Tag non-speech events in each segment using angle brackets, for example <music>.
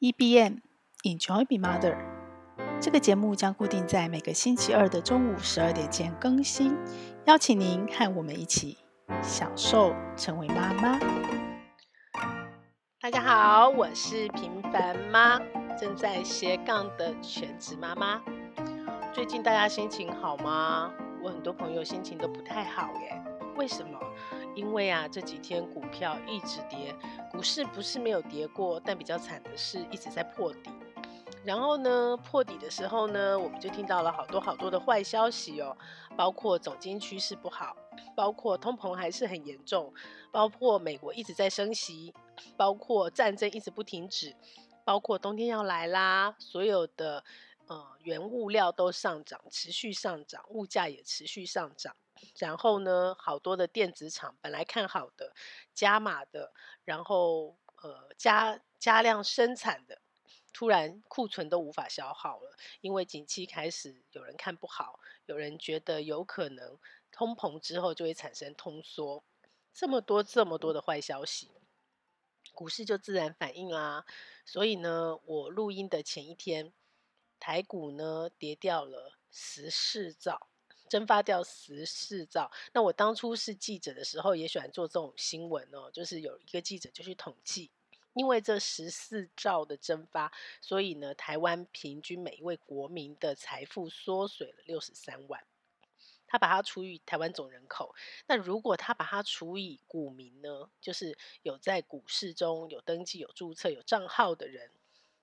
EBM Enjoy Be Mother，这个节目将固定在每个星期二的中午十二点前更新，邀请您和我们一起享受成为妈妈。大家好，我是平凡妈，正在斜杠的全职妈妈。最近大家心情好吗？我很多朋友心情都不太好耶，为什么？因为啊，这几天股票一直跌，股市不是没有跌过，但比较惨的是一直在破底。然后呢，破底的时候呢，我们就听到了好多好多的坏消息哦，包括总经趋势不好，包括通膨还是很严重，包括美国一直在升息，包括战争一直不停止，包括冬天要来啦，所有的呃原物料都上涨，持续上涨，物价也持续上涨。然后呢，好多的电子厂本来看好的，加码的，然后呃加加量生产的，突然库存都无法消耗了，因为景气开始有人看不好，有人觉得有可能通膨之后就会产生通缩，这么多这么多的坏消息，股市就自然反应啦。所以呢，我录音的前一天，台股呢跌掉了十四兆。蒸发掉十四兆。那我当初是记者的时候，也喜欢做这种新闻哦。就是有一个记者就去统计，因为这十四兆的蒸发，所以呢，台湾平均每一位国民的财富缩水了六十三万。他把它除以台湾总人口，那如果他把它除以股民呢，就是有在股市中有登记、有注册、有账号的人，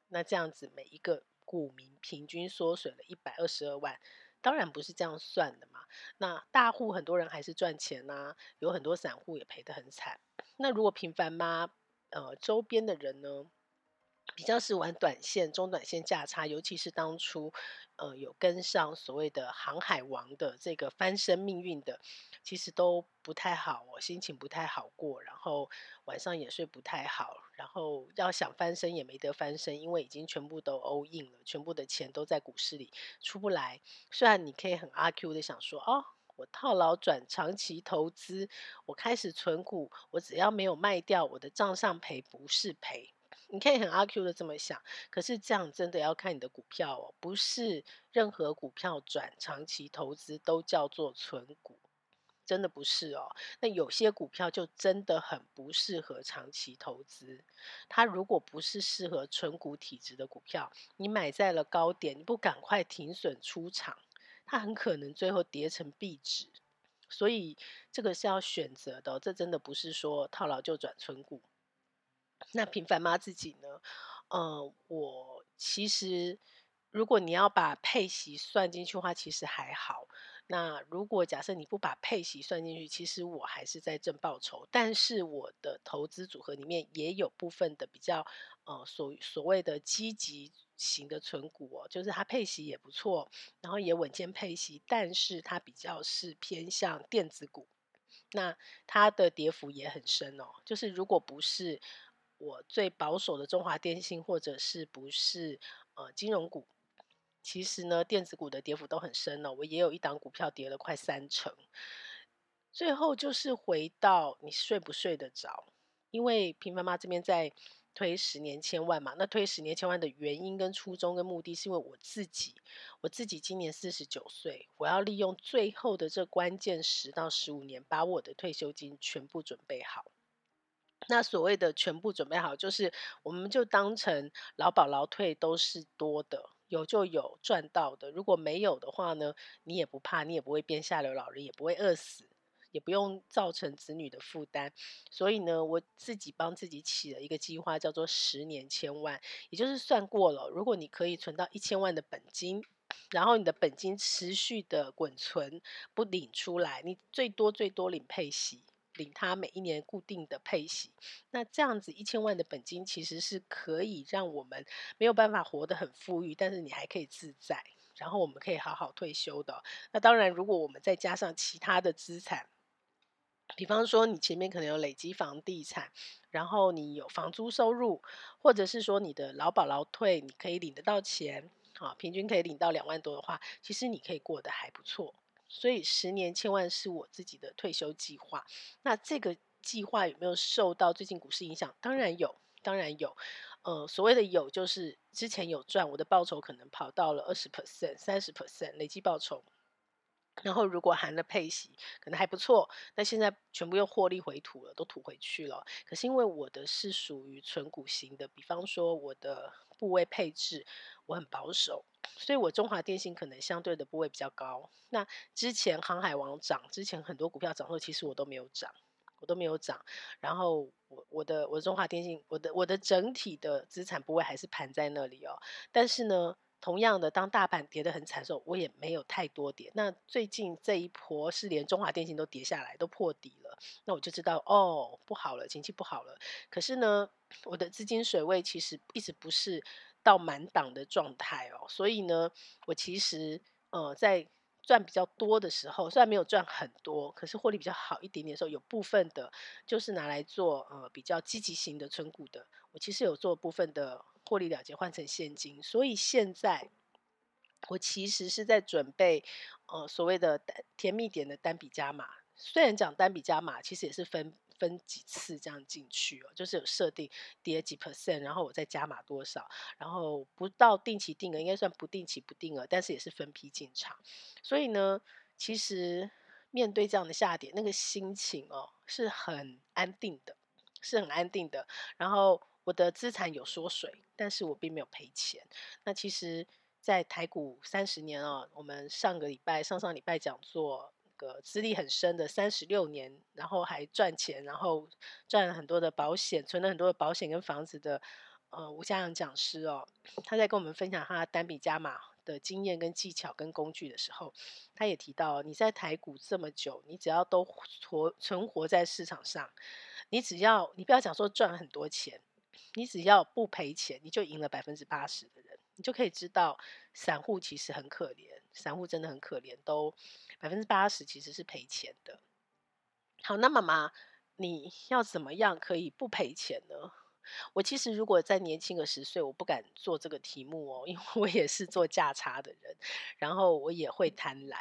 那这样子每一个股民平均缩水了一百二十二万。当然不是这样算的嘛。那大户很多人还是赚钱呐、啊，有很多散户也赔得很惨。那如果平凡妈，呃，周边的人呢，比较是玩短线、中短线价差，尤其是当初。呃，有跟上所谓的航海王的这个翻身命运的，其实都不太好，我心情不太好过，然后晚上也睡不太好，然后要想翻身也没得翻身，因为已经全部都 all in 了，全部的钱都在股市里出不来。虽然你可以很阿 Q 的想说，哦，我套牢转长期投资，我开始存股，我只要没有卖掉，我的账上赔不是赔。你可以很阿 Q 的这么想，可是这样真的要看你的股票哦，不是任何股票转长期投资都叫做存股，真的不是哦。那有些股票就真的很不适合长期投资，它如果不是适合存股体质的股票，你买在了高点，你不赶快停损出场，它很可能最后跌成壁纸。所以这个是要选择的，这真的不是说套牢就转存股。那平凡妈自己呢？呃，我其实如果你要把配息算进去的话，其实还好。那如果假设你不把配息算进去，其实我还是在挣报酬。但是我的投资组合里面也有部分的比较呃所所谓的积极型的存股哦，就是它配息也不错，然后也稳健配息，但是它比较是偏向电子股。那它的跌幅也很深哦，就是如果不是。我最保守的中华电信，或者是不是呃金融股，其实呢电子股的跌幅都很深哦。我也有一档股票跌了快三成。最后就是回到你睡不睡得着？因为平凡妈这边在推十年千万嘛，那推十年千万的原因跟初衷跟目的是因为我自己，我自己今年四十九岁，我要利用最后的这关键十到十五年，把我的退休金全部准备好。那所谓的全部准备好，就是我们就当成劳保劳退都是多的，有就有赚到的。如果没有的话呢，你也不怕，你也不会变下流老人，也不会饿死，也不用造成子女的负担。所以呢，我自己帮自己起了一个计划，叫做十年千万，也就是算过了，如果你可以存到一千万的本金，然后你的本金持续的滚存，不领出来，你最多最多领配息。领他每一年固定的配息，那这样子一千万的本金其实是可以让我们没有办法活得很富裕，但是你还可以自在，然后我们可以好好退休的。那当然，如果我们再加上其他的资产，比方说你前面可能有累积房地产，然后你有房租收入，或者是说你的劳保劳退，你可以领得到钱，啊，平均可以领到两万多的话，其实你可以过得还不错。所以十年千万是我自己的退休计划。那这个计划有没有受到最近股市影响？当然有，当然有。呃，所谓的有就是之前有赚，我的报酬可能跑到了二十 percent、三十 percent 累计报酬。然后如果含了配息，可能还不错。那现在全部又获利回吐了，都吐回去了。可是因为我的是属于存股型的，比方说我的部位配置我很保守，所以我中华电信可能相对的部位比较高。那之前航海王涨，之前很多股票涨后，其实我都没有涨，我都没有涨。然后我我的我的中华电信，我的我的整体的资产部位还是盘在那里哦。但是呢。同样的，当大盘跌得很惨的时候，我也没有太多跌。那最近这一波是连中华电信都跌下来，都破底了。那我就知道哦，不好了，景气不好了。可是呢，我的资金水位其实一直不是到满档的状态哦。所以呢，我其实呃在赚比较多的时候，虽然没有赚很多，可是获利比较好一点点的时候，有部分的就是拿来做呃比较积极型的存股的。我其实有做部分的。获利了结换成现金，所以现在我其实是在准备，呃，所谓的甜蜜点的单笔加码。虽然讲单笔加码，其实也是分分几次这样进去哦，就是有设定跌几 percent，然后我再加码多少，然后不到定期定额，应该算不定期不定额，但是也是分批进场。所以呢，其实面对这样的下跌，那个心情哦是很安定的，是很安定的。然后。我的资产有缩水，但是我并没有赔钱。那其实，在台股三十年哦，我们上个礼拜、上上礼拜讲座，个资历很深的三十六年，然后还赚钱，然后赚了很多的保险，存了很多的保险跟房子的，呃，吴家阳讲师哦，他在跟我们分享他单笔加码的经验跟技巧跟工具的时候，他也提到，你在台股这么久，你只要都活存活在市场上，你只要你不要讲说赚很多钱。你只要不赔钱，你就赢了百分之八十的人，你就可以知道散户其实很可怜，散户真的很可怜，都百分之八十其实是赔钱的。好，那妈妈，你要怎么样可以不赔钱呢？我其实如果再年轻个十岁，我不敢做这个题目哦，因为我也是做价差的人，然后我也会贪婪，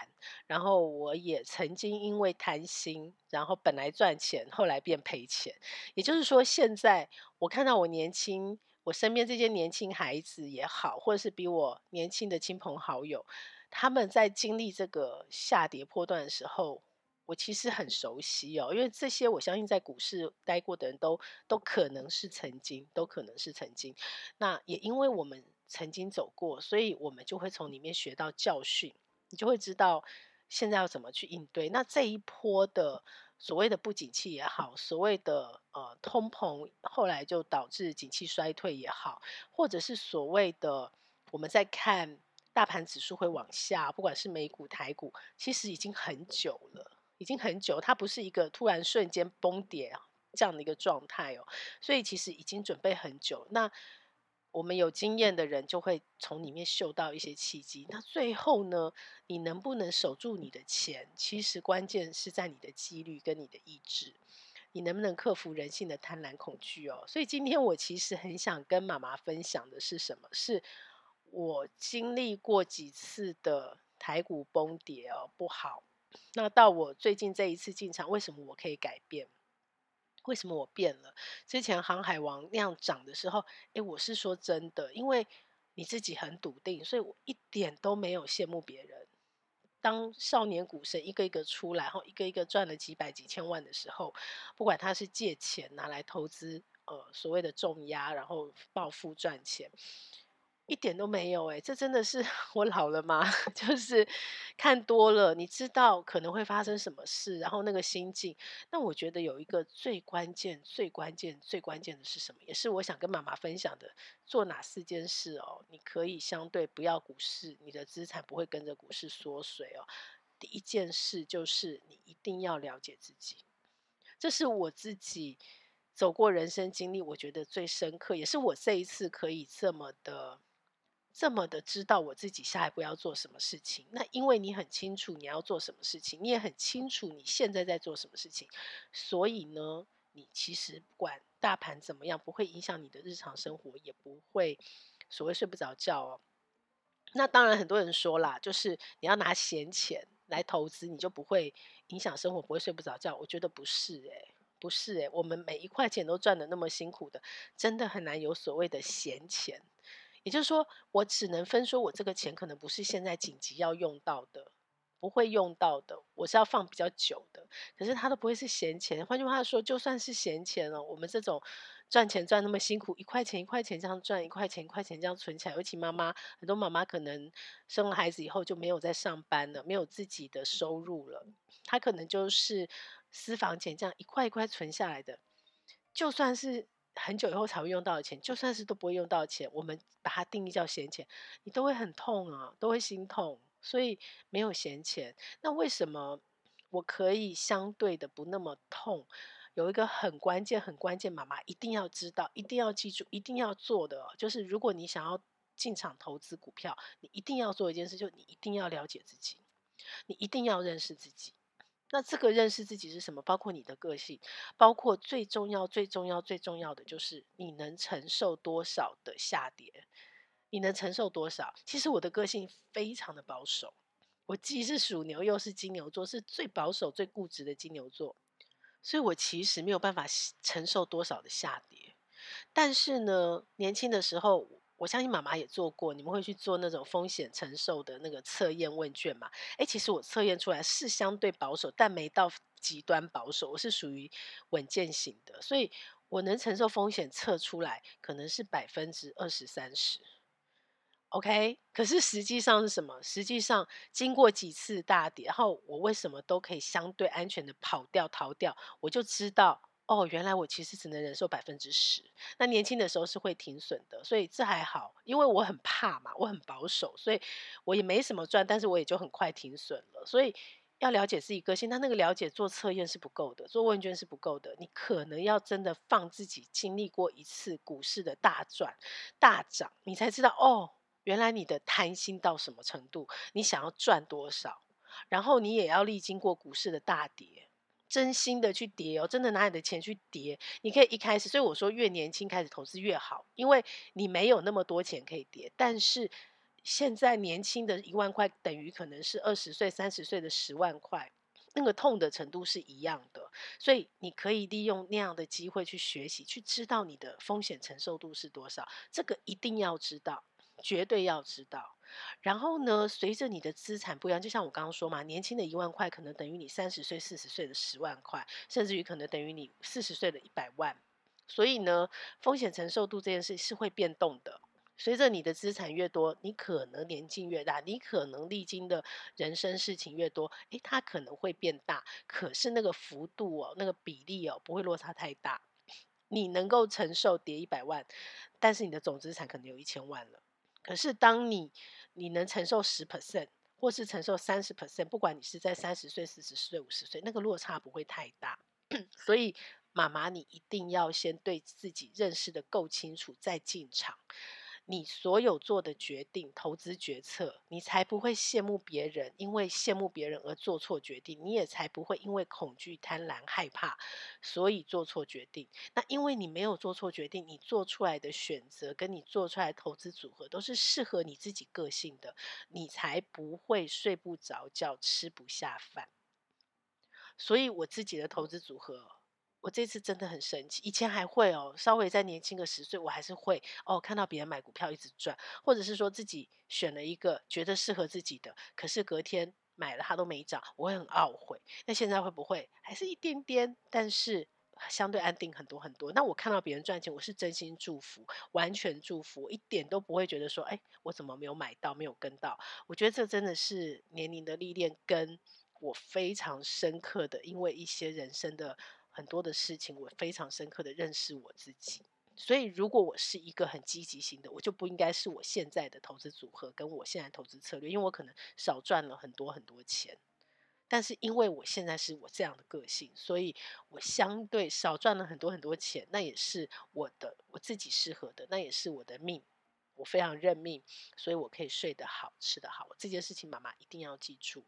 然后我也曾经因为贪心，然后本来赚钱，后来变赔钱。也就是说，现在我看到我年轻，我身边这些年轻孩子也好，或者是比我年轻的亲朋好友，他们在经历这个下跌波段的时候。我其实很熟悉哦，因为这些我相信在股市待过的人都都可能是曾经，都可能是曾经。那也因为我们曾经走过，所以我们就会从里面学到教训，你就会知道现在要怎么去应对。那这一波的所谓的不景气也好，所谓的呃通膨后来就导致景气衰退也好，或者是所谓的我们在看大盘指数会往下，不管是美股台股，其实已经很久了。已经很久，它不是一个突然瞬间崩跌这样的一个状态哦，所以其实已经准备很久。那我们有经验的人就会从里面嗅到一些契机。那最后呢，你能不能守住你的钱？其实关键是在你的纪律跟你的意志，你能不能克服人性的贪婪恐惧哦？所以今天我其实很想跟妈妈分享的是什么？是我经历过几次的台股崩跌哦，不好。那到我最近这一次进场，为什么我可以改变？为什么我变了？之前航海王那样涨的时候，诶，我是说真的，因为你自己很笃定，所以我一点都没有羡慕别人。当少年股神一个一个出来，后一个一个赚了几百几千万的时候，不管他是借钱拿来投资，呃，所谓的重压，然后暴富赚钱。一点都没有哎，这真的是 <laughs> 我老了吗？<laughs> 就是看多了，你知道可能会发生什么事，然后那个心境。那我觉得有一个最关键、最关键、最关键的是什么？也是我想跟妈妈分享的，做哪四件事哦？你可以相对不要股市，你的资产不会跟着股市缩水哦。第一件事就是你一定要了解自己，这是我自己走过人生经历，我觉得最深刻，也是我这一次可以这么的。这么的知道我自己下一步要做什么事情，那因为你很清楚你要做什么事情，你也很清楚你现在在做什么事情，所以呢，你其实不管大盘怎么样，不会影响你的日常生活，也不会所谓睡不着觉哦。那当然，很多人说啦，就是你要拿闲钱来投资，你就不会影响生活，不会睡不着觉。我觉得不是诶。不是诶，我们每一块钱都赚得那么辛苦的，真的很难有所谓的闲钱。也就是说，我只能分说，我这个钱可能不是现在紧急要用到的，不会用到的，我是要放比较久的。可是它都不会是闲钱。换句话说，就算是闲钱哦，我们这种赚钱赚那么辛苦，一块钱一块钱这样赚，一块钱一块钱这样存起来。尤其妈妈，很多妈妈可能生了孩子以后就没有在上班了，没有自己的收入了，她可能就是私房钱这样一块一块存下来的，就算是。很久以后才会用到的钱，就算是都不会用到的钱，我们把它定义叫闲钱，你都会很痛啊，都会心痛。所以没有闲钱，那为什么我可以相对的不那么痛？有一个很关键、很关键，妈妈一定要知道、一定要记住、一定要做的，就是如果你想要进场投资股票，你一定要做一件事，就你一定要了解自己，你一定要认识自己。那这个认识自己是什么？包括你的个性，包括最重要、最重要、最重要的就是你能承受多少的下跌，你能承受多少？其实我的个性非常的保守，我既是属牛又是金牛座，是最保守、最固执的金牛座，所以我其实没有办法承受多少的下跌。但是呢，年轻的时候。我相信妈妈也做过，你们会去做那种风险承受的那个测验问卷嘛？诶，其实我测验出来是相对保守，但没到极端保守，我是属于稳健型的，所以我能承受风险测出来可能是百分之二十三十。OK，可是实际上是什么？实际上经过几次大跌，然后我为什么都可以相对安全的跑掉逃掉？我就知道。哦，原来我其实只能忍受百分之十。那年轻的时候是会停损的，所以这还好，因为我很怕嘛，我很保守，所以我也没什么赚，但是我也就很快停损了。所以要了解自己个性，但那个了解做测验是不够的，做问卷是不够的。你可能要真的放自己经历过一次股市的大赚大涨，你才知道哦，原来你的贪心到什么程度，你想要赚多少，然后你也要历经过股市的大跌。真心的去叠哦，真的拿你的钱去叠。你可以一开始，所以我说越年轻开始投资越好，因为你没有那么多钱可以叠。但是现在年轻的一万块等于可能是二十岁、三十岁的十万块，那个痛的程度是一样的。所以你可以利用那样的机会去学习，去知道你的风险承受度是多少。这个一定要知道，绝对要知道。然后呢，随着你的资产不一样，就像我刚刚说嘛，年轻的一万块可能等于你三十岁、四十岁的十万块，甚至于可能等于你四十岁的一百万。所以呢，风险承受度这件事是会变动的。随着你的资产越多，你可能年纪越大，你可能历经的人生事情越多，诶，它可能会变大。可是那个幅度哦，那个比例哦，不会落差太大。你能够承受跌一百万，但是你的总资产可能有一千万了。可是当你你能承受十 percent，或是承受三十 percent，不管你是在三十岁、四十岁、五十岁，那个落差不会太大。所以妈妈，你一定要先对自己认识的够清楚，再进场。你所有做的决定、投资决策，你才不会羡慕别人，因为羡慕别人而做错决定；你也才不会因为恐惧、贪婪、害怕，所以做错决定。那因为你没有做错决定，你做出来的选择跟你做出来投资组合都是适合你自己个性的，你才不会睡不着觉、吃不下饭。所以我自己的投资组合。我这次真的很神奇，以前还会哦，稍微再年轻个十岁，我还是会哦，看到别人买股票一直赚，或者是说自己选了一个觉得适合自己的，可是隔天买了它都没涨，我会很懊悔。那现在会不会还是一点点，但是相对安定很多很多？那我看到别人赚钱，我是真心祝福，完全祝福，一点都不会觉得说，哎，我怎么没有买到，没有跟到？我觉得这真的是年龄的历练，跟我非常深刻的，因为一些人生的。很多的事情，我非常深刻的认识我自己。所以，如果我是一个很积极型的，我就不应该是我现在的投资组合跟我现在投资策略，因为我可能少赚了很多很多钱。但是，因为我现在是我这样的个性，所以我相对少赚了很多很多钱，那也是我的我自己适合的，那也是我的命，我非常认命，所以我可以睡得好，吃得好。这件事情，妈妈一定要记住。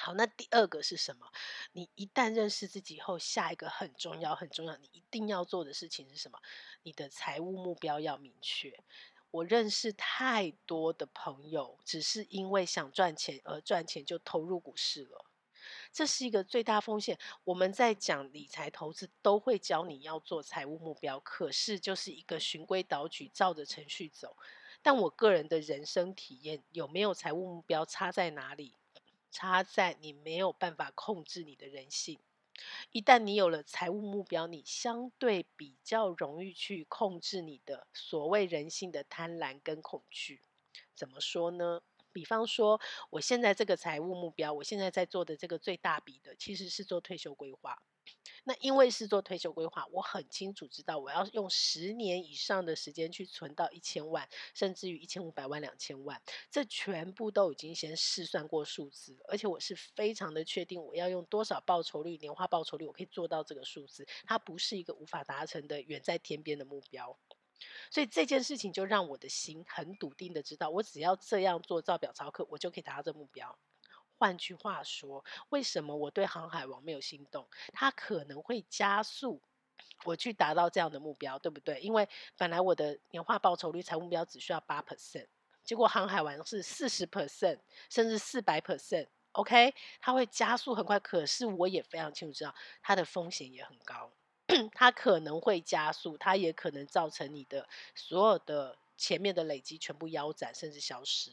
好，那第二个是什么？你一旦认识自己以后，下一个很重要、很重要，你一定要做的事情是什么？你的财务目标要明确。我认识太多的朋友，只是因为想赚钱而赚钱，就投入股市了。这是一个最大风险。我们在讲理财投资，都会教你要做财务目标，可是就是一个循规蹈矩，照着程序走。但我个人的人生体验，有没有财务目标，差在哪里？差在你没有办法控制你的人性。一旦你有了财务目标，你相对比较容易去控制你的所谓人性的贪婪跟恐惧。怎么说呢？比方说，我现在这个财务目标，我现在在做的这个最大笔的，其实是做退休规划。那因为是做退休规划，我很清楚知道我要用十年以上的时间去存到一千万，甚至于一千五百万、两千万，这全部都已经先试算过数字，而且我是非常的确定我要用多少报酬率、年化报酬率，我可以做到这个数字，它不是一个无法达成的远在天边的目标。所以这件事情就让我的心很笃定的知道，我只要这样做，照表操课，我就可以达到这目标。换句话说，为什么我对航海王没有心动？它可能会加速我去达到这样的目标，对不对？因为本来我的年化报酬率财务目标只需要八 percent，结果航海王是四十 percent，甚至四百 percent。OK，它会加速很快，可是我也非常清楚知道它的风险也很高，<coughs> 它可能会加速，它也可能造成你的所有的前面的累积全部腰斩，甚至消失。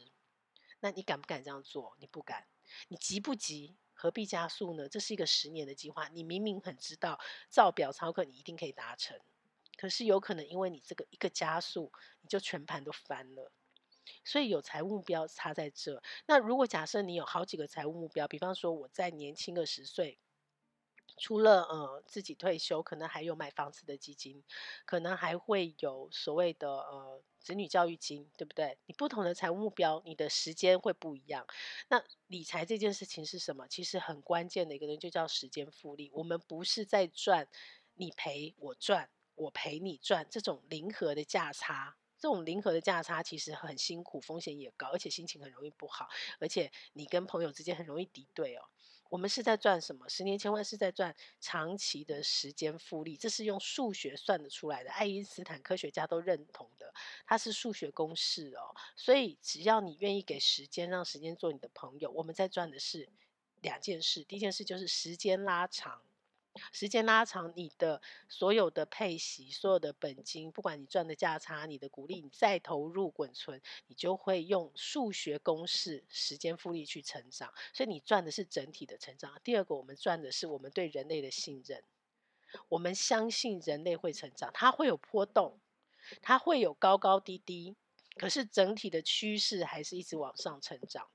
那你敢不敢这样做？你不敢。你急不急？何必加速呢？这是一个十年的计划，你明明很知道，照表操课你一定可以达成，可是有可能因为你这个一个加速，你就全盘都翻了。所以有财务目标差在这。那如果假设你有好几个财务目标，比方说我在年轻个十岁。除了呃自己退休，可能还有买房子的基金，可能还会有所谓的呃子女教育金，对不对？你不同的财务目标，你的时间会不一样。那理财这件事情是什么？其实很关键的一个人就叫时间复利。我们不是在赚你赔我赚，我赔你赚这种零和的价差。这种零和的价差其实很辛苦，风险也高，而且心情很容易不好，而且你跟朋友之间很容易敌对哦。我们是在赚什么？十年千万是在赚长期的时间复利，这是用数学算得出来的。爱因斯坦科学家都认同的，它是数学公式哦。所以只要你愿意给时间，让时间做你的朋友，我们在赚的是两件事。第一件事就是时间拉长。时间拉长，你的所有的配息、所有的本金，不管你赚的价差、你的股利，你再投入滚存，你就会用数学公式、时间复利去成长。所以你赚的是整体的成长。第二个，我们赚的是我们对人类的信任。我们相信人类会成长，它会有波动，它会有高高低低。可是整体的趋势还是一直往上成长。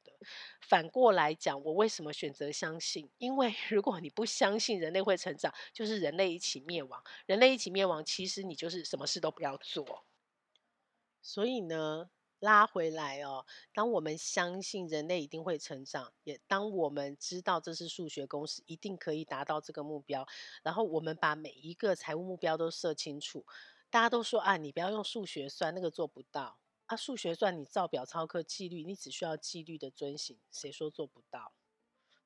反过来讲，我为什么选择相信？因为如果你不相信人类会成长，就是人类一起灭亡。人类一起灭亡，其实你就是什么事都不要做。所以呢，拉回来哦，当我们相信人类一定会成长，也当我们知道这是数学公式，一定可以达到这个目标，然后我们把每一个财务目标都设清楚。大家都说啊，你不要用数学算，那个做不到。他、数学算你造表超课纪律，你只需要纪律的遵循。谁说做不到？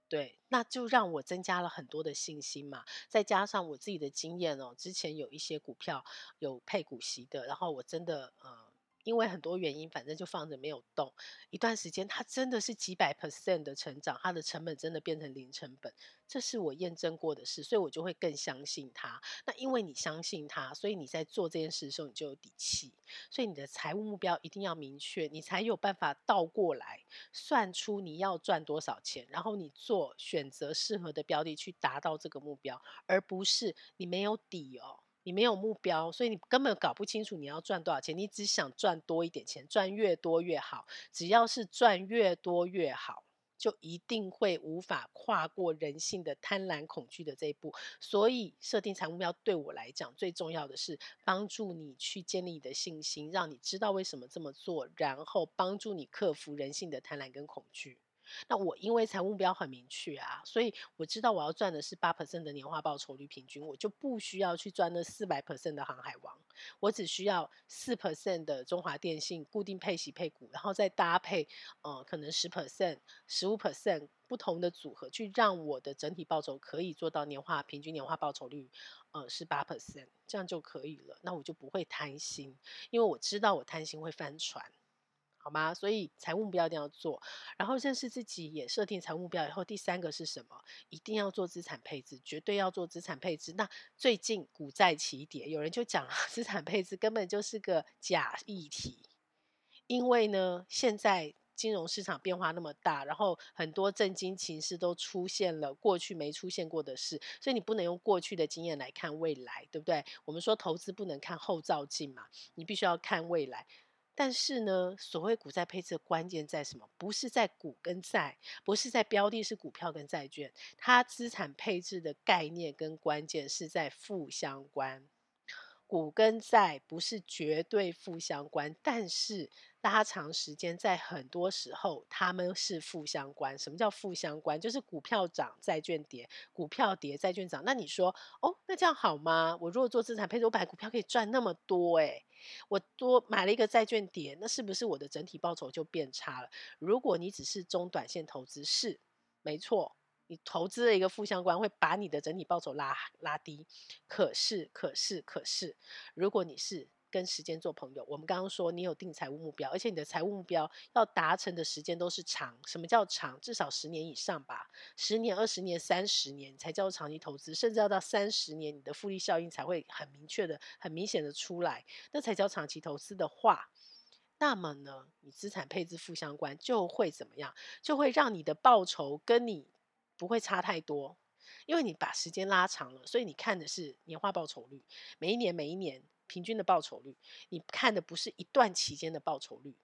对，那就让我增加了很多的信心嘛。再加上我自己的经验哦，之前有一些股票有配股息的，然后我真的呃。因为很多原因，反正就放着没有动。一段时间，它真的是几百 percent 的成长，它的成本真的变成零成本，这是我验证过的事，所以我就会更相信它。那因为你相信它，所以你在做这件事的时候，你就有底气。所以你的财务目标一定要明确，你才有办法倒过来算出你要赚多少钱，然后你做选择适合的标的去达到这个目标，而不是你没有底哦。你没有目标，所以你根本搞不清楚你要赚多少钱。你只想赚多一点钱，赚越多越好。只要是赚越多越好，就一定会无法跨过人性的贪婪、恐惧的这一步。所以，设定财务目标对我来讲最重要的是帮助你去建立你的信心，让你知道为什么这么做，然后帮助你克服人性的贪婪跟恐惧。那我因为财务目标很明确啊，所以我知道我要赚的是八 percent 的年化报酬率平均，我就不需要去赚那四百 percent 的航海王，我只需要四 percent 的中华电信固定配息配股，然后再搭配呃可能十 percent、十五 percent 不同的组合，去让我的整体报酬可以做到年化平均年化报酬率呃是八 percent，这样就可以了。那我就不会贪心，因为我知道我贪心会翻船。好吗？所以财务目标一定要做，然后认识自己，也设定财务目标以后，第三个是什么？一定要做资产配置，绝对要做资产配置。那最近股债齐跌，有人就讲 <laughs> 资产配置根本就是个假议题，因为呢，现在。金融市场变化那么大，然后很多政经情势都出现了过去没出现过的事，所以你不能用过去的经验来看未来，对不对？我们说投资不能看后照镜嘛，你必须要看未来。但是呢，所谓股债配置的关键在什么？不是在股跟债，不是在标的，是股票跟债券。它资产配置的概念跟关键是在负相关。股跟债不是绝对负相关，但是拉长时间，在很多时候他们是负相关。什么叫负相关？就是股票涨，债券跌；股票跌，债券涨。那你说，哦，那这样好吗？我如果做资产配置，我买股票可以赚那么多，诶，我多买了一个债券跌，那是不是我的整体报酬就变差了？如果你只是中短线投资，是没错。你投资的一个负相关会把你的整体报酬拉拉低，可是可是可是，如果你是跟时间做朋友，我们刚刚说你有定财务目标，而且你的财务目标要达成的时间都是长，什么叫长？至少十年以上吧，十年、二十年、三十年才叫做长期投资，甚至要到三十年，你的复利效应才会很明确的、很明显的出来，那才叫长期投资的话，那么呢，你资产配置负相关就会怎么样？就会让你的报酬跟你。不会差太多，因为你把时间拉长了，所以你看的是年化报酬率，每一年每一年平均的报酬率，你看的不是一段期间的报酬率。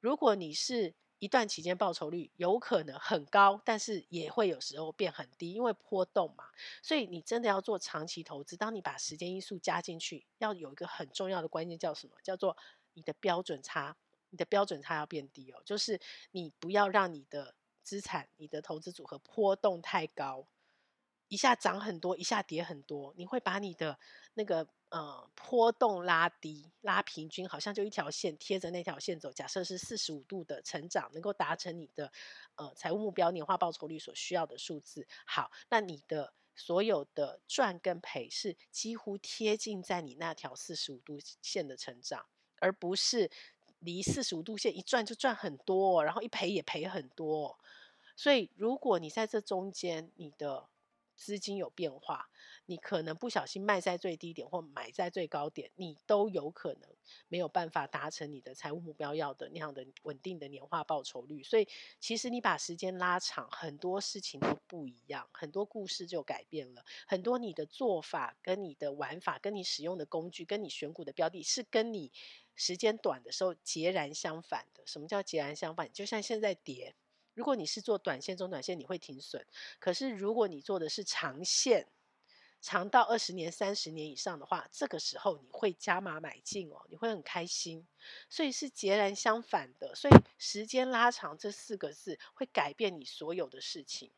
如果你是一段期间报酬率有可能很高，但是也会有时候变很低，因为波动嘛。所以你真的要做长期投资，当你把时间因素加进去，要有一个很重要的关键叫什么？叫做你的标准差，你的标准差要变低哦，就是你不要让你的。资产，你的投资组合波动太高，一下涨很多，一下跌很多，你会把你的那个呃波动拉低，拉平均，好像就一条线贴着那条线走。假设是四十五度的成长，能够达成你的呃财务目标年化报酬率所需要的数字。好，那你的所有的赚跟赔是几乎贴近在你那条四十五度线的成长，而不是。离四十五度线一赚就赚很多，然后一赔也赔很多，所以如果你在这中间，你的资金有变化，你可能不小心卖在最低点或买在最高点，你都有可能没有办法达成你的财务目标要的那样的稳定的年化报酬率。所以其实你把时间拉长，很多事情都不一样，很多故事就改变了，很多你的做法跟你的玩法，跟你使用的工具，跟你选股的标的，是跟你。时间短的时候截然相反的，什么叫截然相反？就像现在跌，如果你是做短线、中短线，你会停损；可是如果你做的是长线，长到二十年、三十年以上的话，这个时候你会加码买进哦，你会很开心。所以是截然相反的，所以时间拉长这四个字会改变你所有的事情。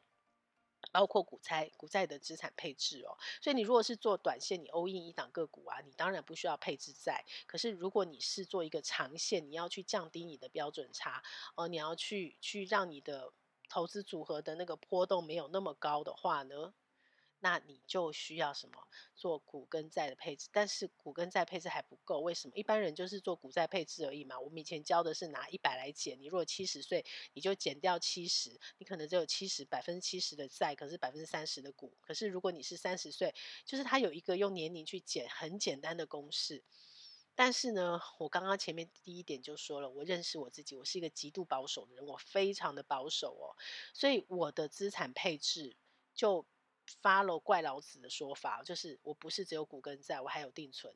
包括股债、股债的资产配置哦，所以你如果是做短线，你 all in 一档个股啊，你当然不需要配置债。可是如果你是做一个长线，你要去降低你的标准差，呃，你要去去让你的投资组合的那个波动没有那么高的话呢？那你就需要什么做股跟债的配置，但是股跟债配置还不够，为什么？一般人就是做股债配置而已嘛。我们以前教的是拿一百来减，你如果七十岁，你就减掉七十，你可能只有七十百分之七十的债，可是百分之三十的股。可是如果你是三十岁，就是它有一个用年龄去减很简单的公式。但是呢，我刚刚前面第一点就说了，我认识我自己，我是一个极度保守的人，我非常的保守哦，所以我的资产配置就。Follow 怪老子的说法，就是我不是只有股跟债，我还有定存，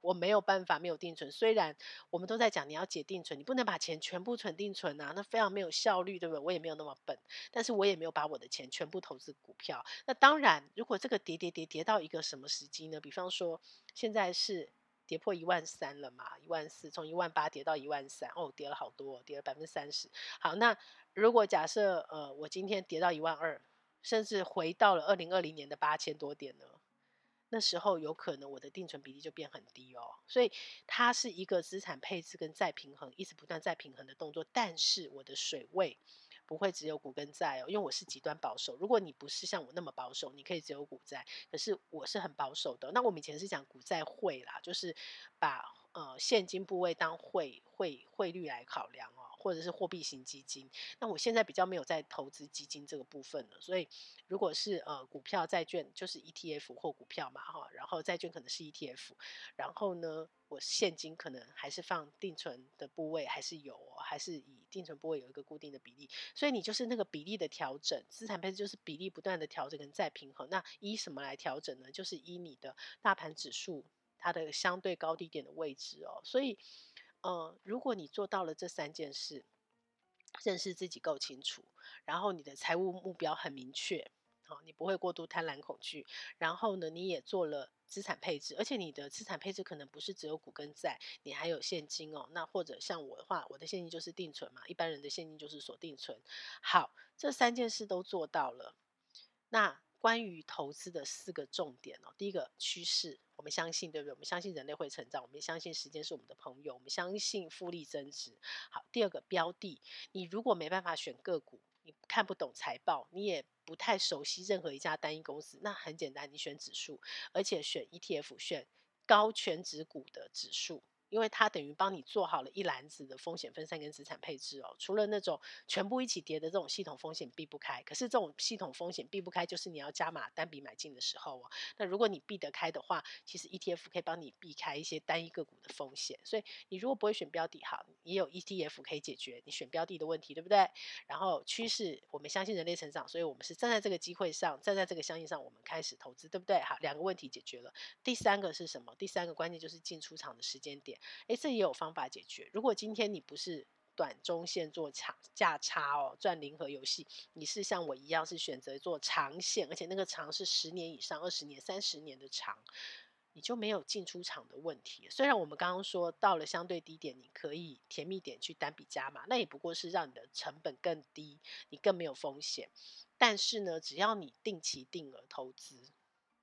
我没有办法没有定存。虽然我们都在讲你要解定存，你不能把钱全部存定存啊，那非常没有效率，对不对？我也没有那么笨，但是我也没有把我的钱全部投资股票。那当然，如果这个跌跌跌跌到一个什么时机呢？比方说现在是跌破一万三了嘛，一万四，从一万八跌到一万三，哦，跌了好多，跌了百分之三十。好，那如果假设呃，我今天跌到一万二。甚至回到了二零二零年的八千多点呢，那时候有可能我的定存比例就变很低哦，所以它是一个资产配置跟再平衡，一直不断再平衡的动作。但是我的水位不会只有股跟债哦，因为我是极端保守。如果你不是像我那么保守，你可以只有股债，可是我是很保守的。那我们以前是讲股债汇啦，就是把呃现金部位当汇汇汇率来考量哦，或者是货币型基金。那我现在比较没有在投资基金这个部分了，所以如果是呃股票债券就是 ETF 或股票嘛哈，然后债券可能是 ETF，然后呢，我现金可能还是放定存的部位还是有哦，还是以定存部位有一个固定的比例，所以你就是那个比例的调整，资产配置就是比例不断的调整跟再平衡。那依什么来调整呢？就是依你的大盘指数。它的相对高低点的位置哦，所以，呃，如果你做到了这三件事，认识自己够清楚，然后你的财务目标很明确，好、哦，你不会过度贪婪恐惧，然后呢，你也做了资产配置，而且你的资产配置可能不是只有股跟债，你还有现金哦。那或者像我的话，我的现金就是定存嘛，一般人的现金就是锁定存。好，这三件事都做到了，那。关于投资的四个重点哦，第一个趋势，我们相信对不对？我们相信人类会成长，我们相信时间是我们的朋友，我们相信复利增值。好，第二个标的，你如果没办法选个股，你看不懂财报，你也不太熟悉任何一家单一公司，那很简单，你选指数，而且选 ETF，选高权值股的指数。因为它等于帮你做好了一篮子的风险分散跟资产配置哦，除了那种全部一起跌的这种系统风险避不开，可是这种系统风险避不开，就是你要加码单笔买进的时候哦。那如果你避得开的话，其实 ETF 可以帮你避开一些单一个股的风险。所以你如果不会选标的，好，也有 ETF 可以解决你选标的的问题，对不对？然后趋势，我们相信人类成长，所以我们是站在这个机会上，站在这个相应上，我们开始投资，对不对？好，两个问题解决了。第三个是什么？第三个关键就是进出场的时间点。诶，这也有方法解决。如果今天你不是短中线做长价差哦，赚零和游戏，你是像我一样是选择做长线，而且那个长是十年以上、二十年、三十年的长，你就没有进出场的问题。虽然我们刚刚说到了相对低点，你可以甜蜜点去单笔加码，那也不过是让你的成本更低，你更没有风险。但是呢，只要你定期定额投资。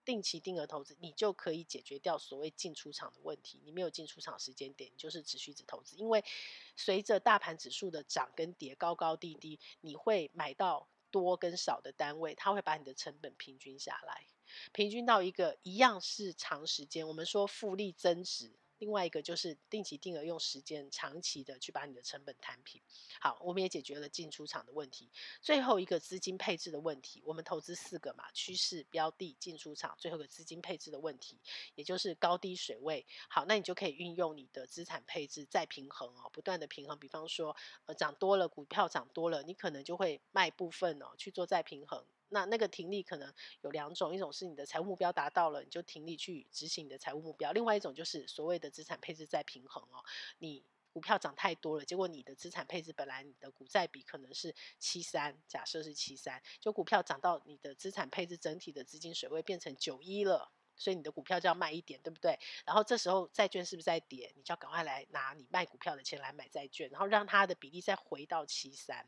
定期定额投资，你就可以解决掉所谓进出场的问题。你没有进出场时间点，你就是持续只投资。因为随着大盘指数的涨跟跌，高高低低，你会买到多跟少的单位，它会把你的成本平均下来，平均到一个一样是长时间。我们说复利增值。另外一个就是定期定额用时间长期的去把你的成本摊平。好，我们也解决了进出场的问题。最后一个资金配置的问题，我们投资四个嘛，趋势、标的、进出场，最后一个资金配置的问题，也就是高低水位。好，那你就可以运用你的资产配置再平衡哦，不断的平衡。比方说，呃，涨多了，股票涨多了，你可能就会卖部分哦，去做再平衡。那那个停利可能有两种，一种是你的财务目标达到了，你就停利去执行你的财务目标；另外一种就是所谓的资产配置再平衡哦。你股票涨太多了，结果你的资产配置本来你的股债比可能是七三，假设是七三，就股票涨到你的资产配置整体的资金水位变成九一了，所以你的股票就要卖一点，对不对？然后这时候债券是不是在跌？你就要赶快来拿你卖股票的钱来买债券，然后让它的比例再回到七三。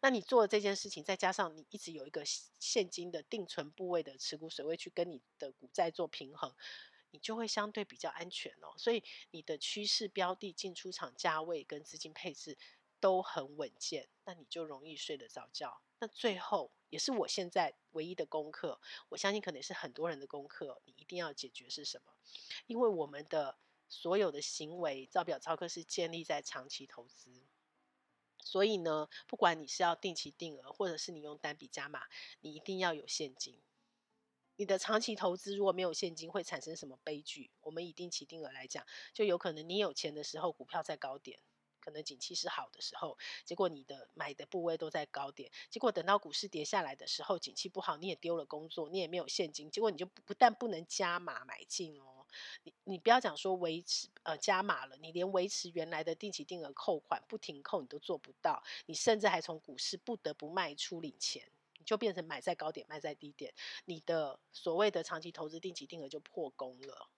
那你做了这件事情，再加上你一直有一个现金的定存部位的持股水位去跟你的股债做平衡，你就会相对比较安全哦。所以你的趋势标的进出场价位跟资金配置都很稳健，那你就容易睡得着觉。那最后也是我现在唯一的功课，我相信可能是很多人的功课，你一定要解决是什么？因为我们的所有的行为造表操课是建立在长期投资。所以呢，不管你是要定期定额，或者是你用单笔加码，你一定要有现金。你的长期投资如果没有现金，会产生什么悲剧？我们以定期定额来讲，就有可能你有钱的时候，股票在高点，可能景气是好的时候，结果你的买的部位都在高点，结果等到股市跌下来的时候，景气不好，你也丢了工作，你也没有现金，结果你就不但不能加码买进哦。你你不要讲说维持呃加码了，你连维持原来的定期定额扣款不停扣你都做不到，你甚至还从股市不得不卖出领钱，你就变成买在高点卖在低点，你的所谓的长期投资定期定额就破功了，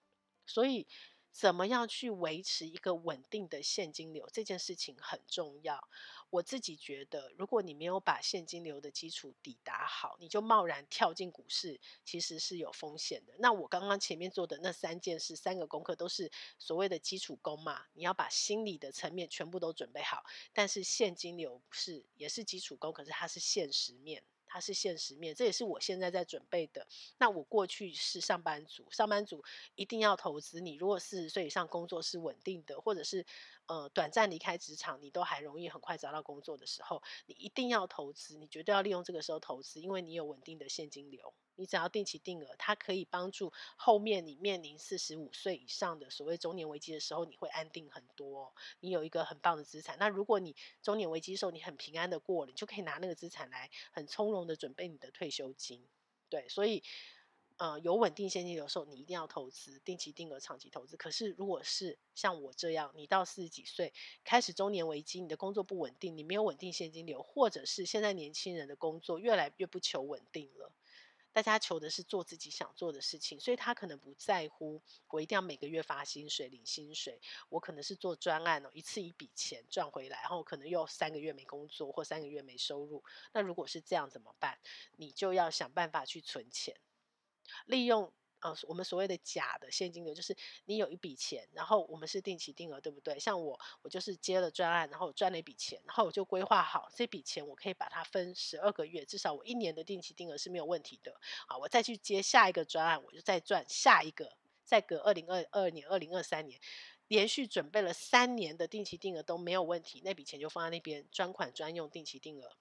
所以。怎么样去维持一个稳定的现金流？这件事情很重要。我自己觉得，如果你没有把现金流的基础底打好，你就贸然跳进股市，其实是有风险的。那我刚刚前面做的那三件事、三个功课，都是所谓的基础功嘛。你要把心理的层面全部都准备好，但是现金流是也是基础功，可是它是现实面。它是现实面，这也是我现在在准备的。那我过去是上班族，上班族一定要投资。你如果四十岁以上工作是稳定的，或者是呃短暂离开职场，你都还容易很快找到工作的时候，你一定要投资，你绝对要利用这个时候投资，因为你有稳定的现金流。你只要定期定额，它可以帮助后面你面临四十五岁以上的所谓中年危机的时候，你会安定很多。你有一个很棒的资产。那如果你中年危机的时候你很平安的过了，你就可以拿那个资产来很从容的准备你的退休金。对，所以呃有稳定现金流的时候，你一定要投资，定期定额长期投资。可是如果是像我这样，你到四十几岁开始中年危机，你的工作不稳定，你没有稳定现金流，或者是现在年轻人的工作越来越不求稳定了。大家求的是做自己想做的事情，所以他可能不在乎我一定要每个月发薪水领薪水，我可能是做专案哦，一次一笔钱赚回来，然后可能又三个月没工作或三个月没收入。那如果是这样怎么办？你就要想办法去存钱，利用。呃，我们所谓的假的现金流，就是你有一笔钱，然后我们是定期定额，对不对？像我，我就是接了专案，然后我赚了一笔钱，然后我就规划好这笔钱，我可以把它分十二个月，至少我一年的定期定额是没有问题的。啊，我再去接下一个专案，我就再赚下一个，再隔二零二二年、二零二三年，连续准备了三年的定期定额都没有问题，那笔钱就放在那边，专款专用，定期定额。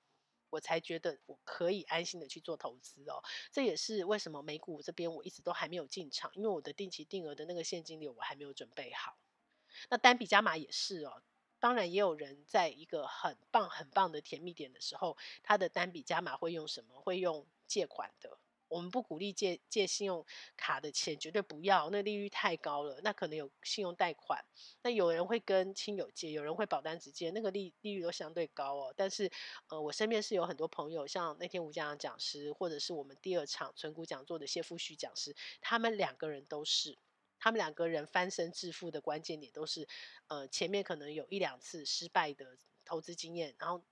我才觉得我可以安心的去做投资哦，这也是为什么美股这边我一直都还没有进场，因为我的定期定额的那个现金流我还没有准备好。那单笔加码也是哦，当然也有人在一个很棒很棒的甜蜜点的时候，他的单笔加码会用什么？会用借款的。我们不鼓励借借信用卡的钱，绝对不要，那利率太高了。那可能有信用贷款，那有人会跟亲友借，有人会保单直借，那个利利率都相对高哦。但是，呃，我身边是有很多朋友，像那天吴家阳讲师，或者是我们第二场存股讲座的谢富旭讲师，他们两个人都是，他们两个人翻身致富的关键点都是，呃，前面可能有一两次失败的投资经验，然后。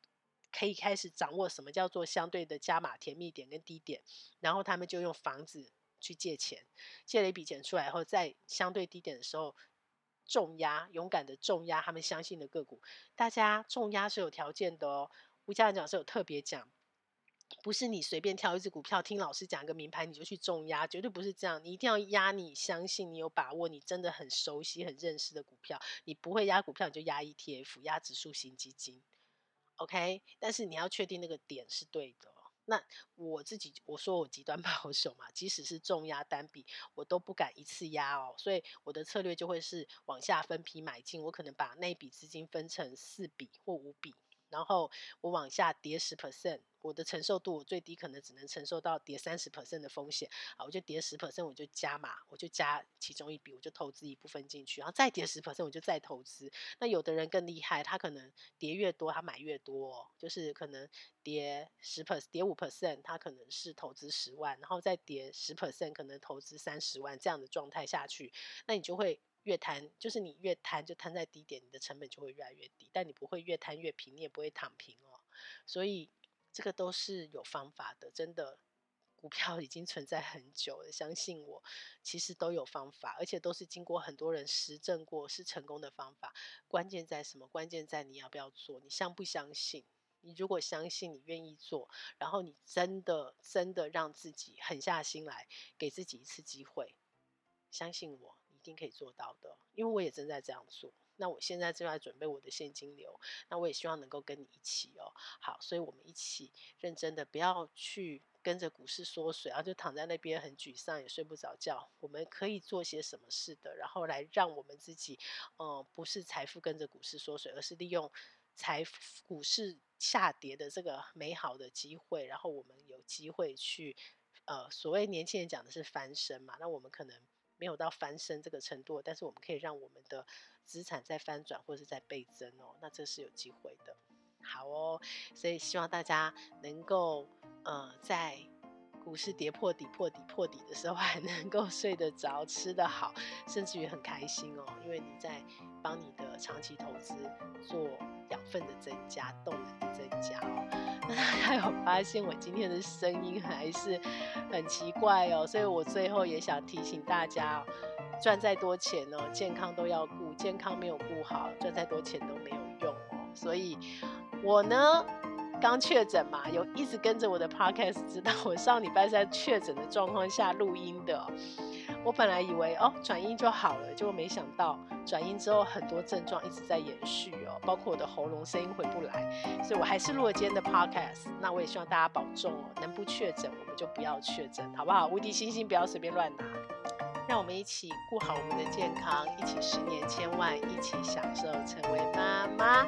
可以开始掌握什么叫做相对的加码甜蜜点跟低点，然后他们就用房子去借钱，借了一笔钱出来后，在相对低点的时候重压，勇敢的重压他们相信的个股。大家重压是有条件的哦，吴家长是有特别讲，不是你随便挑一只股票，听老师讲一个名牌你就去重压，绝对不是这样。你一定要压你相信、你有把握、你真的很熟悉、很认识的股票。你不会压股票，你就压 ETF，压指数型基金。OK，但是你要确定那个点是对的。那我自己我说我极端 <laughs> 保守嘛，即使是重压单笔，我都不敢一次压哦。所以我的策略就会是往下分批买进，我可能把那笔资金分成四笔或五笔。然后我往下跌十 percent，我的承受度最低可能只能承受到跌三十 percent 的风险啊，我就跌十 percent，我就加码，我就加其中一笔，我就投资一部分进去，然后再跌十 percent，我就再投资。那有的人更厉害，他可能跌越多，他买越多，就是可能跌十 percent，跌五 percent，他可能是投资十万，然后再跌十 percent，可能投资三十万这样的状态下去，那你就会。越贪就是你越贪，就贪在低点，你的成本就会越来越低。但你不会越贪越平，你也不会躺平哦。所以这个都是有方法的，真的。股票已经存在很久了，相信我，其实都有方法，而且都是经过很多人实证过是成功的方法。关键在什么？关键在你要不要做，你相不相信？你如果相信，你愿意做，然后你真的真的让自己狠下心来，给自己一次机会，相信我。一定可以做到的，因为我也正在这样做。那我现在正在准备我的现金流，那我也希望能够跟你一起哦。好，所以我们一起认真的，不要去跟着股市缩水，然后就躺在那边很沮丧，也睡不着觉。我们可以做些什么事的，然后来让我们自己，嗯，不是财富跟着股市缩水，而是利用财富股市下跌的这个美好的机会，然后我们有机会去，呃，所谓年轻人讲的是翻身嘛，那我们可能。没有到翻身这个程度，但是我们可以让我们的资产再翻转或者是再倍增哦，那这是有机会的。好哦，所以希望大家能够呃在股市跌破底、破底、破底的时候，还能够睡得着、吃得好，甚至于很开心哦，因为你在帮你的长期投资做养分的增加、动能的增加哦。<laughs> 那大家有发现我今天的声音还是很奇怪哦，所以我最后也想提醒大家，赚再多钱哦，健康都要顾，健康没有顾好，赚再多钱都没有用哦。所以，我呢刚确诊嘛，有一直跟着我的 podcast，知道我上礼拜在确诊的状况下录音的。我本来以为哦转阴就好了，结果没想到转阴之后很多症状一直在延续哦，包括我的喉咙声音回不来，所以我还是录了今天的 podcast。那我也希望大家保重哦，能不确诊我们就不要确诊，好不好？无敌星星不要随便乱拿，让我们一起顾好我们的健康，一起十年千万，一起享受成为妈妈。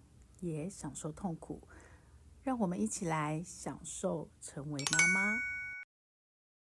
也享受痛苦。让我们一起来享受成为妈妈。